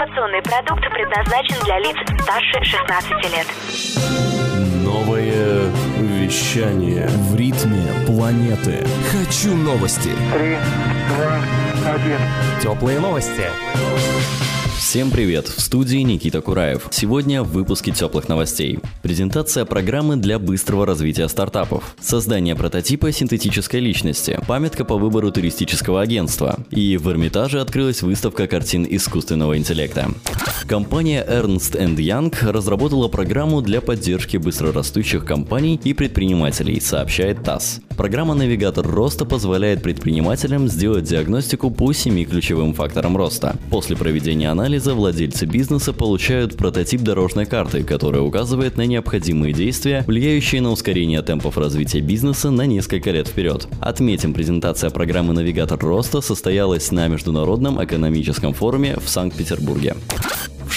Информационный продукт предназначен для лиц старше 16 лет. Новое вещание. В ритме планеты. Хочу новости. Три, два, один. Теплые новости. Всем привет! В студии Никита Кураев. Сегодня в выпуске теплых новостей. Презентация программы для быстрого развития стартапов. Создание прототипа синтетической личности. Памятка по выбору туристического агентства. И в Эрмитаже открылась выставка картин искусственного интеллекта. Компания Ernst Young разработала программу для поддержки быстрорастущих компаний и предпринимателей, сообщает ТАСС. Программа «Навигатор роста» позволяет предпринимателям сделать диагностику по семи ключевым факторам роста. После проведения анализа владельцы бизнеса получают прототип дорожной карты, которая указывает на необходимые действия, влияющие на ускорение темпов развития бизнеса на несколько лет вперед. Отметим, презентация программы «Навигатор роста» состоялась на Международном экономическом форуме в Санкт-Петербурге.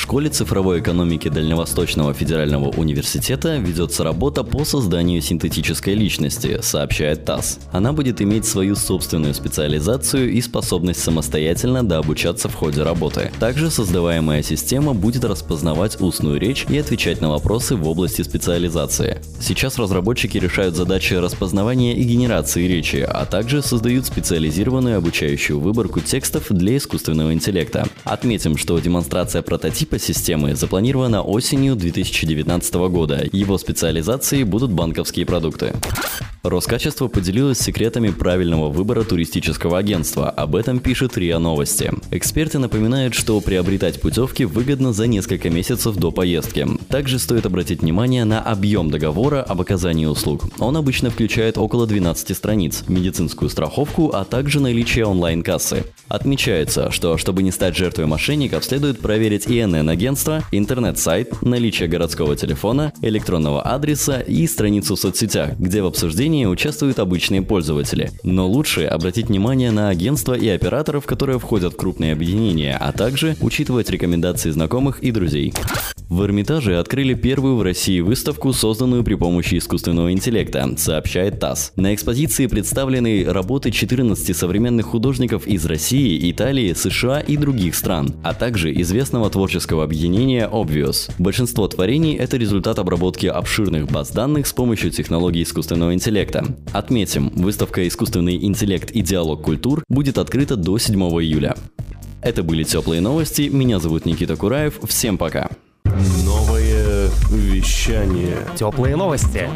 Школе цифровой экономики Дальневосточного федерального университета ведется работа по созданию синтетической личности, сообщает ТАСС. Она будет иметь свою собственную специализацию и способность самостоятельно дообучаться в ходе работы. Также создаваемая система будет распознавать устную речь и отвечать на вопросы в области специализации. Сейчас разработчики решают задачи распознавания и генерации речи, а также создают специализированную обучающую выборку текстов для искусственного интеллекта. Отметим, что демонстрация прототипа типа системы запланирована осенью 2019 года. Его специализацией будут банковские продукты. Роскачество поделилось секретами правильного выбора туристического агентства. Об этом пишет РИА Новости. Эксперты напоминают, что приобретать путевки выгодно за несколько месяцев до поездки. Также стоит обратить внимание на объем договора об оказании услуг. Он обычно включает около 12 страниц, медицинскую страховку, а также наличие онлайн-кассы. Отмечается, что чтобы не стать жертвой мошенников, следует проверить ИНН агентства, интернет-сайт, наличие городского телефона, электронного адреса и страницу в соцсетях, где в обсуждении обсуждении участвуют обычные пользователи. Но лучше обратить внимание на агентства и операторов, которые входят в крупные объединения, а также учитывать рекомендации знакомых и друзей. В Эрмитаже открыли первую в России выставку, созданную при помощи искусственного интеллекта, сообщает ТАСС. На экспозиции представлены работы 14 современных художников из России, Италии, США и других стран, а также известного творческого объединения Obvious. Большинство творений – это результат обработки обширных баз данных с помощью технологий искусственного интеллекта. Отметим, выставка «Искусственный интеллект и диалог культур» будет открыта до 7 июля. Это были теплые новости. Меня зовут Никита Кураев. Всем пока. Вещание. Теплые новости.